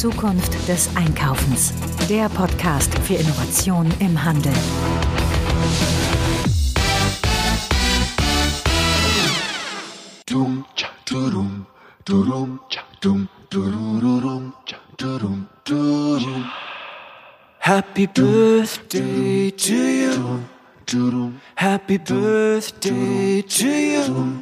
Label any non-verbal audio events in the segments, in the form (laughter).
Zukunft des Einkaufens. Der Podcast für Innovation im Handel. Happy birthday to you. Happy birthday to you.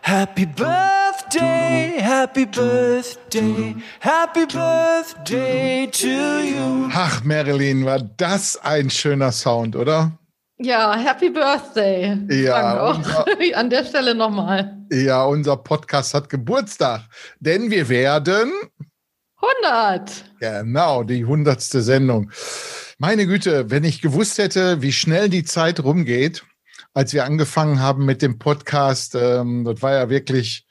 Happy birthday, happy birthday, happy birthday to you. Ach, Marilyn, war das ein schöner Sound, oder? Ja, Happy Birthday. Ja, Danke auch. (laughs) An der Stelle nochmal. Ja, unser Podcast hat Geburtstag, denn wir werden, 100. genau, die hundertste Sendung. Meine Güte, wenn ich gewusst hätte, wie schnell die Zeit rumgeht, als wir angefangen haben mit dem Podcast, ähm, das war ja wirklich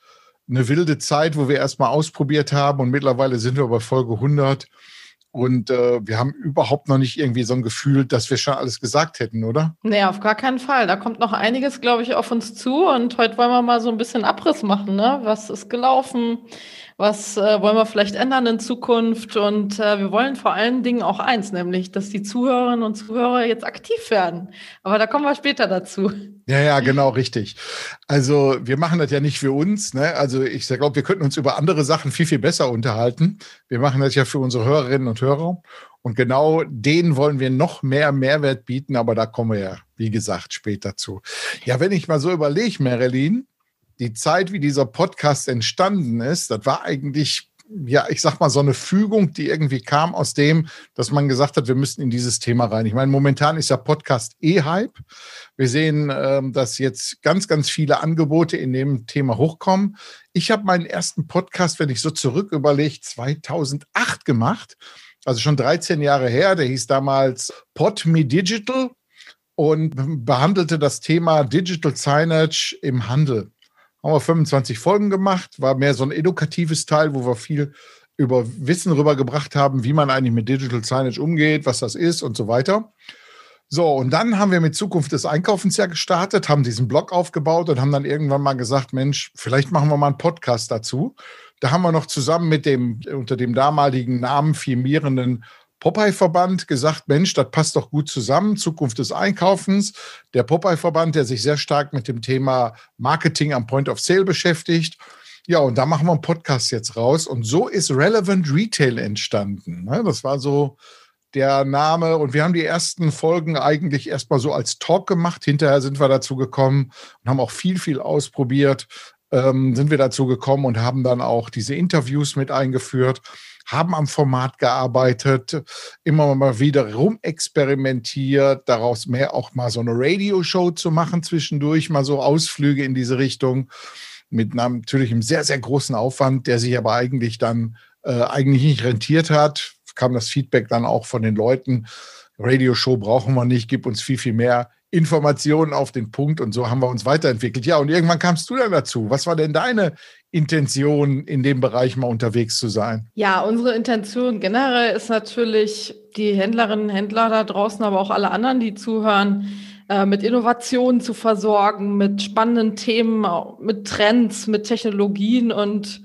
eine wilde Zeit, wo wir erstmal ausprobiert haben und mittlerweile sind wir bei Folge 100 und äh, wir haben überhaupt noch nicht irgendwie so ein Gefühl, dass wir schon alles gesagt hätten, oder? Nee, auf gar keinen Fall. Da kommt noch einiges, glaube ich, auf uns zu. Und heute wollen wir mal so ein bisschen Abriss machen. Ne? Was ist gelaufen? Was äh, wollen wir vielleicht ändern in Zukunft? Und äh, wir wollen vor allen Dingen auch eins, nämlich, dass die Zuhörerinnen und Zuhörer jetzt aktiv werden. Aber da kommen wir später dazu. Ja, ja, genau, richtig. Also wir machen das ja nicht für uns. Ne? Also ich glaube, wir könnten uns über andere Sachen viel, viel besser unterhalten. Wir machen das ja für unsere Hörerinnen und Hörer. Und genau denen wollen wir noch mehr Mehrwert bieten, aber da kommen wir ja, wie gesagt, später zu. Ja, wenn ich mal so überlege, Marilyn, die Zeit, wie dieser Podcast entstanden ist, das war eigentlich, ja, ich sag mal, so eine Fügung, die irgendwie kam aus dem, dass man gesagt hat, wir müssten in dieses Thema rein. Ich meine, momentan ist ja Podcast eh Hype. Wir sehen, ähm, dass jetzt ganz, ganz viele Angebote in dem Thema hochkommen. Ich habe meinen ersten Podcast, wenn ich so zurück überlege, 2008 gemacht. Also schon 13 Jahre her. Der hieß damals Pod Me Digital und behandelte das Thema Digital Signage im Handel. Haben wir 25 Folgen gemacht, war mehr so ein edukatives Teil, wo wir viel über Wissen rübergebracht haben, wie man eigentlich mit Digital Signage umgeht, was das ist und so weiter. So, und dann haben wir mit Zukunft des Einkaufens ja gestartet, haben diesen Blog aufgebaut und haben dann irgendwann mal gesagt, Mensch, vielleicht machen wir mal einen Podcast dazu. Da haben wir noch zusammen mit dem, unter dem damaligen Namen firmierenden Popeye-Verband gesagt, Mensch, das passt doch gut zusammen, Zukunft des Einkaufens. Der Popeye-Verband, der sich sehr stark mit dem Thema Marketing am Point of Sale beschäftigt. Ja, und da machen wir einen Podcast jetzt raus. Und so ist Relevant Retail entstanden. Ne? Das war so der Name. Und wir haben die ersten Folgen eigentlich erstmal so als Talk gemacht. Hinterher sind wir dazu gekommen und haben auch viel, viel ausprobiert. Ähm, sind wir dazu gekommen und haben dann auch diese Interviews mit eingeführt haben am Format gearbeitet, immer mal wieder rumexperimentiert, daraus mehr auch mal so eine Radioshow zu machen zwischendurch, mal so Ausflüge in diese Richtung mit natürlich einem sehr, sehr großen Aufwand, der sich aber eigentlich dann äh, eigentlich nicht rentiert hat. Kam das Feedback dann auch von den Leuten, Radioshow brauchen wir nicht, gib uns viel, viel mehr Informationen auf den Punkt und so haben wir uns weiterentwickelt. Ja, und irgendwann kamst du dann dazu. Was war denn deine Intention, in dem Bereich mal unterwegs zu sein? Ja, unsere Intention generell ist natürlich, die Händlerinnen und Händler da draußen, aber auch alle anderen, die zuhören, äh, mit Innovationen zu versorgen, mit spannenden Themen, mit Trends, mit Technologien und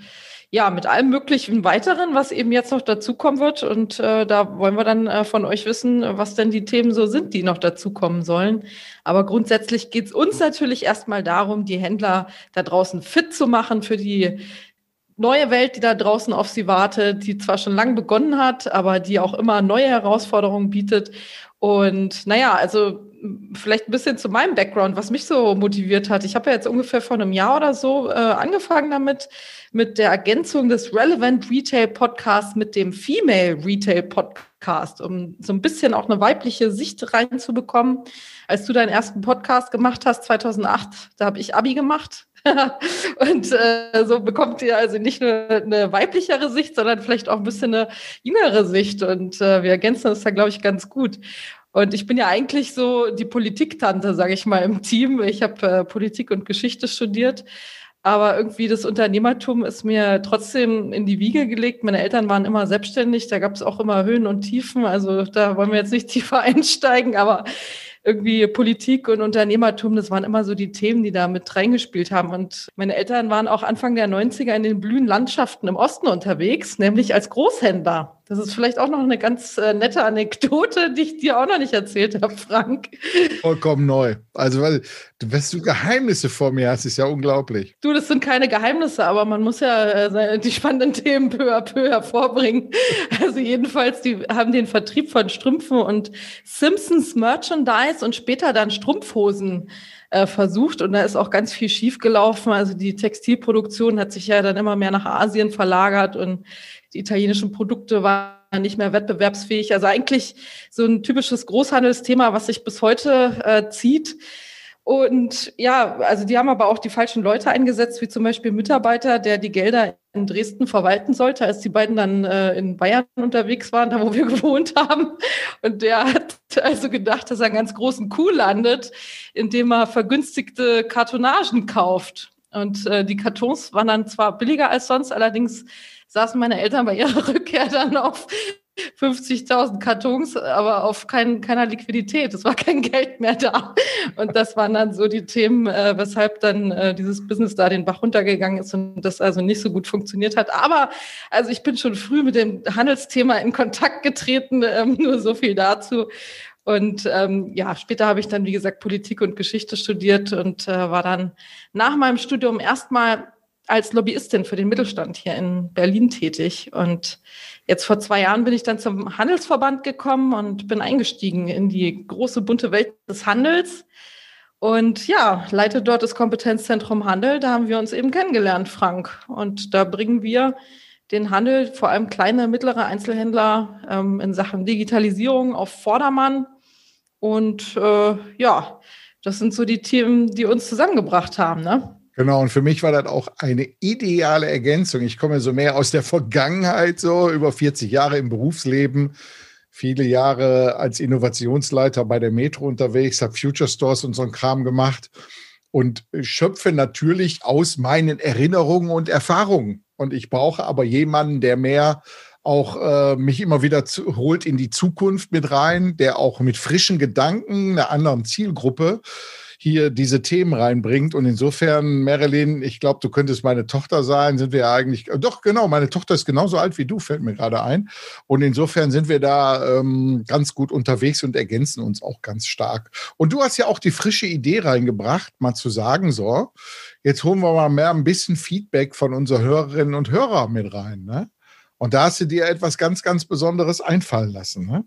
ja, mit allem möglichen weiteren, was eben jetzt noch dazukommen wird. Und äh, da wollen wir dann äh, von euch wissen, was denn die Themen so sind, die noch dazukommen sollen. Aber grundsätzlich geht es uns natürlich erstmal darum, die Händler da draußen fit zu machen für die neue Welt, die da draußen auf sie wartet, die zwar schon lang begonnen hat, aber die auch immer neue Herausforderungen bietet. Und naja, also vielleicht ein bisschen zu meinem Background, was mich so motiviert hat. Ich habe ja jetzt ungefähr vor einem Jahr oder so äh, angefangen damit, mit der Ergänzung des Relevant Retail Podcasts mit dem Female Retail Podcast, um so ein bisschen auch eine weibliche Sicht reinzubekommen. Als du deinen ersten Podcast gemacht hast, 2008, da habe ich Abi gemacht. (laughs) und äh, so bekommt ihr also nicht nur eine weiblichere Sicht, sondern vielleicht auch ein bisschen eine jüngere Sicht. Und äh, wir ergänzen das da, glaube ich, ganz gut. Und ich bin ja eigentlich so die Politiktante, sage ich mal, im Team. Ich habe äh, Politik und Geschichte studiert. Aber irgendwie das Unternehmertum ist mir trotzdem in die Wiege gelegt. Meine Eltern waren immer selbstständig, da gab es auch immer Höhen und Tiefen. Also da wollen wir jetzt nicht tiefer (laughs) einsteigen, aber irgendwie Politik und Unternehmertum, das waren immer so die Themen, die da mit reingespielt haben. Und meine Eltern waren auch Anfang der 90er in den blühen Landschaften im Osten unterwegs, nämlich als Großhändler. Das ist vielleicht auch noch eine ganz äh, nette Anekdote, die ich dir auch noch nicht erzählt habe, Frank. Vollkommen neu. Also, weil du, was du Geheimnisse vor mir hast, ist ja unglaublich. Du, das sind keine Geheimnisse, aber man muss ja äh, die spannenden Themen peu à peu hervorbringen. Also jedenfalls, die haben den Vertrieb von Strümpfen und Simpsons Merchandise und später dann Strumpfhosen äh, versucht und da ist auch ganz viel schiefgelaufen. Also die Textilproduktion hat sich ja dann immer mehr nach Asien verlagert und die italienischen Produkte waren nicht mehr wettbewerbsfähig. Also eigentlich so ein typisches Großhandelsthema, was sich bis heute äh, zieht. Und ja, also die haben aber auch die falschen Leute eingesetzt, wie zum Beispiel Mitarbeiter, der die Gelder in Dresden verwalten sollte, als die beiden dann äh, in Bayern unterwegs waren, da wo wir (laughs) gewohnt haben. Und der hat also gedacht, dass er einen ganz großen Coup landet, indem er vergünstigte Kartonagen kauft. Und äh, die Kartons waren dann zwar billiger als sonst, allerdings saßen meine Eltern bei ihrer (laughs) Rückkehr dann auf 50.000 Kartons, aber auf kein, keiner Liquidität. Es war kein (laughs) Geld mehr da. Und das waren dann so die Themen, äh, weshalb dann äh, dieses Business da den Bach runtergegangen ist und das also nicht so gut funktioniert hat. Aber also ich bin schon früh mit dem Handelsthema in Kontakt getreten, (laughs) ähm, nur so viel dazu. Und ähm, ja, später habe ich dann, wie gesagt, Politik und Geschichte studiert und äh, war dann nach meinem Studium erstmal als Lobbyistin für den Mittelstand hier in Berlin tätig. Und jetzt vor zwei Jahren bin ich dann zum Handelsverband gekommen und bin eingestiegen in die große bunte Welt des Handels. Und ja, leite dort das Kompetenzzentrum Handel. Da haben wir uns eben kennengelernt, Frank. Und da bringen wir den Handel, vor allem kleine, mittlere Einzelhändler ähm, in Sachen Digitalisierung auf Vordermann. Und äh, ja, das sind so die Themen, die uns zusammengebracht haben. Ne? Genau, und für mich war das auch eine ideale Ergänzung. Ich komme so mehr aus der Vergangenheit, so über 40 Jahre im Berufsleben, viele Jahre als Innovationsleiter bei der Metro unterwegs, habe Future Stores und so einen Kram gemacht und schöpfe natürlich aus meinen Erinnerungen und Erfahrungen. Und ich brauche aber jemanden, der mehr auch äh, mich immer wieder zu, holt in die Zukunft mit rein, der auch mit frischen Gedanken, einer anderen Zielgruppe hier diese Themen reinbringt. Und insofern, Marilyn, ich glaube, du könntest meine Tochter sein, sind wir eigentlich, äh, doch genau, meine Tochter ist genauso alt wie du, fällt mir gerade ein. Und insofern sind wir da ähm, ganz gut unterwegs und ergänzen uns auch ganz stark. Und du hast ja auch die frische Idee reingebracht, mal zu sagen, so, jetzt holen wir mal mehr ein bisschen Feedback von unseren Hörerinnen und Hörern mit rein. Ne? Und da hast du dir etwas ganz, ganz Besonderes einfallen lassen. Ne?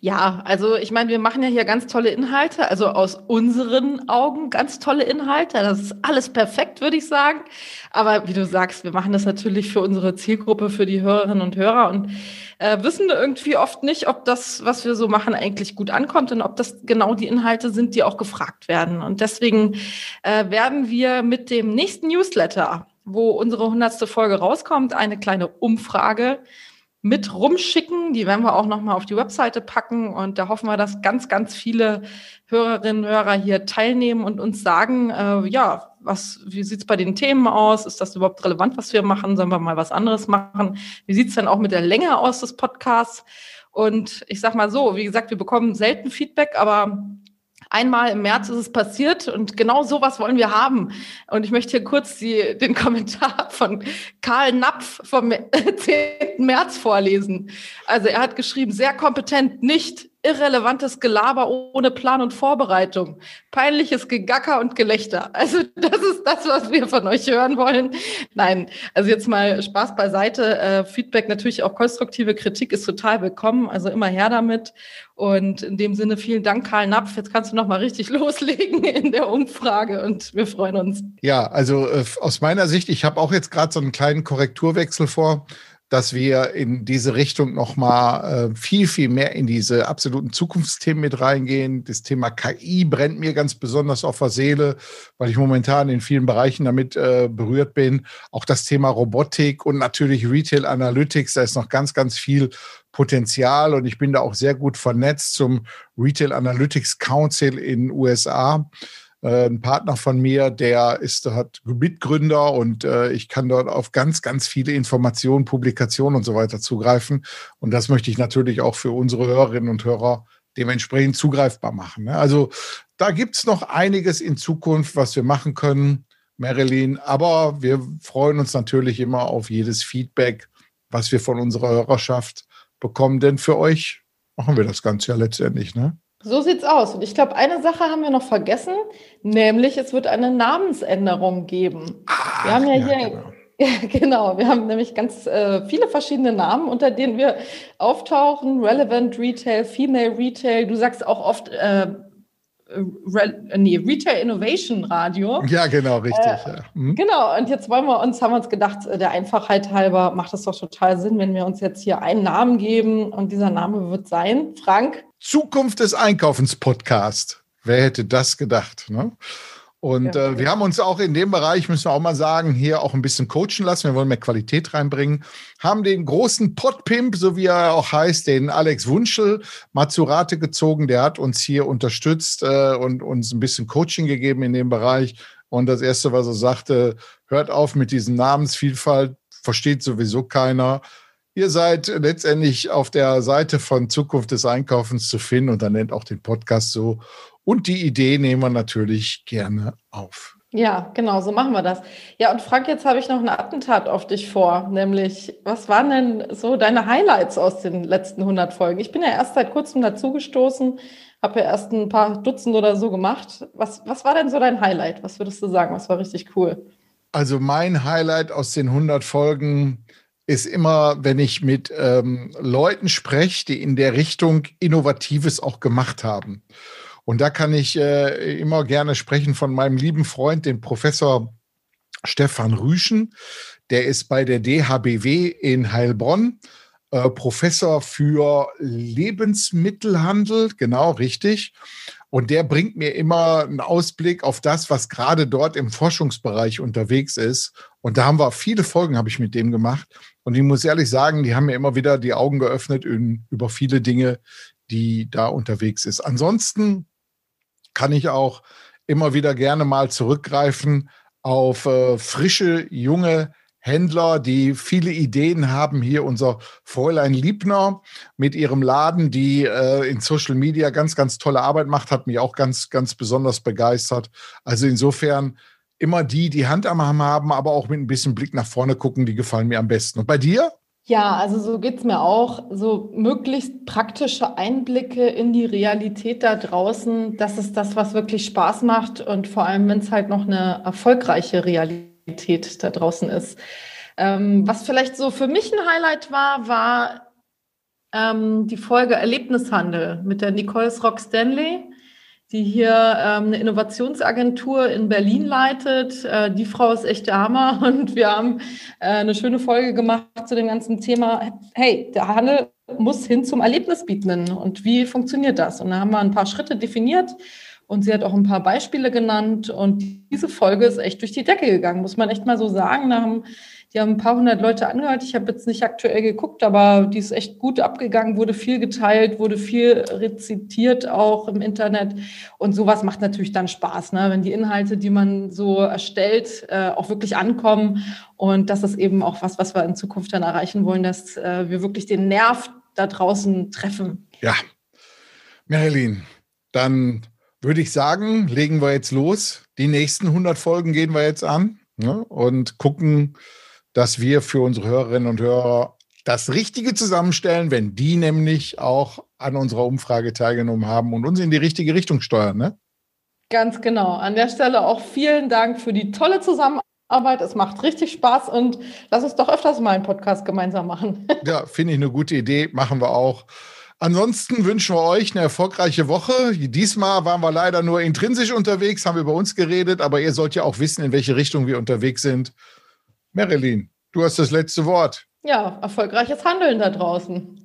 Ja, also ich meine, wir machen ja hier ganz tolle Inhalte, also aus unseren Augen ganz tolle Inhalte. Das ist alles perfekt, würde ich sagen. Aber wie du sagst, wir machen das natürlich für unsere Zielgruppe, für die Hörerinnen und Hörer und äh, wissen irgendwie oft nicht, ob das, was wir so machen, eigentlich gut ankommt und ob das genau die Inhalte sind, die auch gefragt werden. Und deswegen äh, werden wir mit dem nächsten Newsletter, wo unsere hundertste Folge rauskommt, eine kleine Umfrage mit rumschicken. Die werden wir auch nochmal auf die Webseite packen. Und da hoffen wir, dass ganz, ganz viele Hörerinnen und Hörer hier teilnehmen und uns sagen, äh, ja, was, wie sieht's bei den Themen aus? Ist das überhaupt relevant, was wir machen? Sollen wir mal was anderes machen? Wie sieht's denn auch mit der Länge aus des Podcasts? Und ich sag mal so, wie gesagt, wir bekommen selten Feedback, aber Einmal im März ist es passiert und genau sowas wollen wir haben. Und ich möchte hier kurz die, den (laughs) Kommentar von Karl Napf vom (laughs) 10. März vorlesen. Also er hat geschrieben, sehr kompetent, nicht irrelevantes Gelaber ohne Plan und Vorbereitung, peinliches Gegacker und Gelächter. Also das ist das, was wir von euch hören wollen. Nein, also jetzt mal Spaß beiseite. Äh, Feedback natürlich auch konstruktive Kritik ist total willkommen. Also immer her damit. Und in dem Sinne vielen Dank, Karl Napf. Jetzt kannst du noch mal richtig (laughs) loslegen in der Umfrage und wir freuen uns. Ja, also äh, aus meiner Sicht, ich habe auch jetzt gerade so einen kleinen Korrekturwechsel vor dass wir in diese Richtung nochmal äh, viel, viel mehr in diese absoluten Zukunftsthemen mit reingehen. Das Thema KI brennt mir ganz besonders auf der Seele, weil ich momentan in vielen Bereichen damit äh, berührt bin. Auch das Thema Robotik und natürlich Retail Analytics, da ist noch ganz, ganz viel Potenzial und ich bin da auch sehr gut vernetzt zum Retail Analytics Council in USA. Äh, ein Partner von mir, der ist, hat Mitgründer und äh, ich kann dort auf ganz, ganz viele Informationen, Publikationen und so weiter zugreifen. Und das möchte ich natürlich auch für unsere Hörerinnen und Hörer dementsprechend zugreifbar machen. Ne? Also da gibt es noch einiges in Zukunft, was wir machen können, Marilyn. Aber wir freuen uns natürlich immer auf jedes Feedback, was wir von unserer Hörerschaft bekommen. Denn für euch machen wir das Ganze ja letztendlich. Ne? So sieht's aus. Und ich glaube, eine Sache haben wir noch vergessen, nämlich es wird eine Namensänderung geben. Ah, wir haben ja, hier. Genau. (laughs) Ja, genau. Wir haben nämlich ganz äh, viele verschiedene Namen, unter denen wir auftauchen. Relevant Retail, Female Retail. Du sagst auch oft äh, Re nee, Retail Innovation Radio. Ja, genau, richtig. Äh, ja. mhm. Genau, und jetzt wollen wir uns, haben wir uns gedacht, äh, der Einfachheit halber macht es doch total Sinn, wenn wir uns jetzt hier einen Namen geben und dieser Name wird sein, Frank. Zukunft des Einkaufens Podcast. Wer hätte das gedacht? Ne? Und ja, äh, wir haben uns auch in dem Bereich, müssen wir auch mal sagen, hier auch ein bisschen coachen lassen. Wir wollen mehr Qualität reinbringen. Haben den großen Podpimp, so wie er auch heißt, den Alex Wunschel, mal zu Rate gezogen. Der hat uns hier unterstützt äh, und uns ein bisschen Coaching gegeben in dem Bereich. Und das Erste, was er sagte, hört auf mit diesen Namensvielfalt, versteht sowieso keiner. Ihr seid letztendlich auf der Seite von Zukunft des Einkaufens zu finden und dann nennt auch den Podcast so. Und die Idee nehmen wir natürlich gerne auf. Ja, genau, so machen wir das. Ja, und Frank, jetzt habe ich noch ein Attentat auf dich vor, nämlich, was waren denn so deine Highlights aus den letzten 100 Folgen? Ich bin ja erst seit kurzem dazugestoßen, habe ja erst ein paar Dutzend oder so gemacht. Was, was war denn so dein Highlight? Was würdest du sagen? Was war richtig cool? Also mein Highlight aus den 100 Folgen ist immer, wenn ich mit ähm, Leuten spreche, die in der Richtung Innovatives auch gemacht haben. Und da kann ich äh, immer gerne sprechen von meinem lieben Freund, dem Professor Stefan Rüschen. Der ist bei der DHBW in Heilbronn. Äh, Professor für Lebensmittelhandel, genau richtig. Und der bringt mir immer einen Ausblick auf das, was gerade dort im Forschungsbereich unterwegs ist. Und da haben wir viele Folgen, habe ich mit dem gemacht. Und ich muss ehrlich sagen, die haben mir immer wieder die Augen geöffnet in, über viele Dinge, die da unterwegs ist. Ansonsten kann ich auch immer wieder gerne mal zurückgreifen auf äh, frische, junge Händler, die viele Ideen haben. Hier unser Fräulein Liebner mit ihrem Laden, die äh, in Social Media ganz, ganz tolle Arbeit macht, hat mich auch ganz, ganz besonders begeistert. Also insofern immer die, die Hand am Arm haben, aber auch mit ein bisschen Blick nach vorne gucken, die gefallen mir am besten. Und bei dir? Ja, also so geht es mir auch. So möglichst praktische Einblicke in die Realität da draußen, das ist das, was wirklich Spaß macht und vor allem, wenn es halt noch eine erfolgreiche Realität da draußen ist. Ähm, was vielleicht so für mich ein Highlight war, war ähm, die Folge Erlebnishandel mit der Nicole Rock Stanley die hier ähm, eine Innovationsagentur in Berlin leitet. Äh, die Frau ist echt der Hammer (laughs) und wir haben äh, eine schöne Folge gemacht zu dem ganzen Thema. Hey, der Handel muss hin zum Erlebnisbietenden und wie funktioniert das? Und da haben wir ein paar Schritte definiert und sie hat auch ein paar Beispiele genannt und diese Folge ist echt durch die Decke gegangen, muss man echt mal so sagen. Da haben die haben ein paar hundert Leute angehört. Ich habe jetzt nicht aktuell geguckt, aber die ist echt gut abgegangen, wurde viel geteilt, wurde viel rezitiert auch im Internet. Und sowas macht natürlich dann Spaß, ne? wenn die Inhalte, die man so erstellt, äh, auch wirklich ankommen. Und das ist eben auch was, was wir in Zukunft dann erreichen wollen, dass äh, wir wirklich den Nerv da draußen treffen. Ja, Marilyn, dann würde ich sagen, legen wir jetzt los. Die nächsten 100 Folgen gehen wir jetzt an ne? und gucken, dass wir für unsere Hörerinnen und Hörer das Richtige zusammenstellen, wenn die nämlich auch an unserer Umfrage teilgenommen haben und uns in die richtige Richtung steuern. Ne? Ganz genau. An der Stelle auch vielen Dank für die tolle Zusammenarbeit. Es macht richtig Spaß und lass uns doch öfters mal einen Podcast gemeinsam machen. (laughs) Ja, finde ich eine gute Idee. Machen wir auch. Ansonsten wünschen wir euch eine erfolgreiche Woche. Diesmal waren wir leider nur intrinsisch unterwegs, haben über uns geredet, aber ihr sollt ja auch wissen, in welche Richtung wir unterwegs sind. Marilyn, du hast das letzte Wort. Ja, erfolgreiches Handeln da draußen.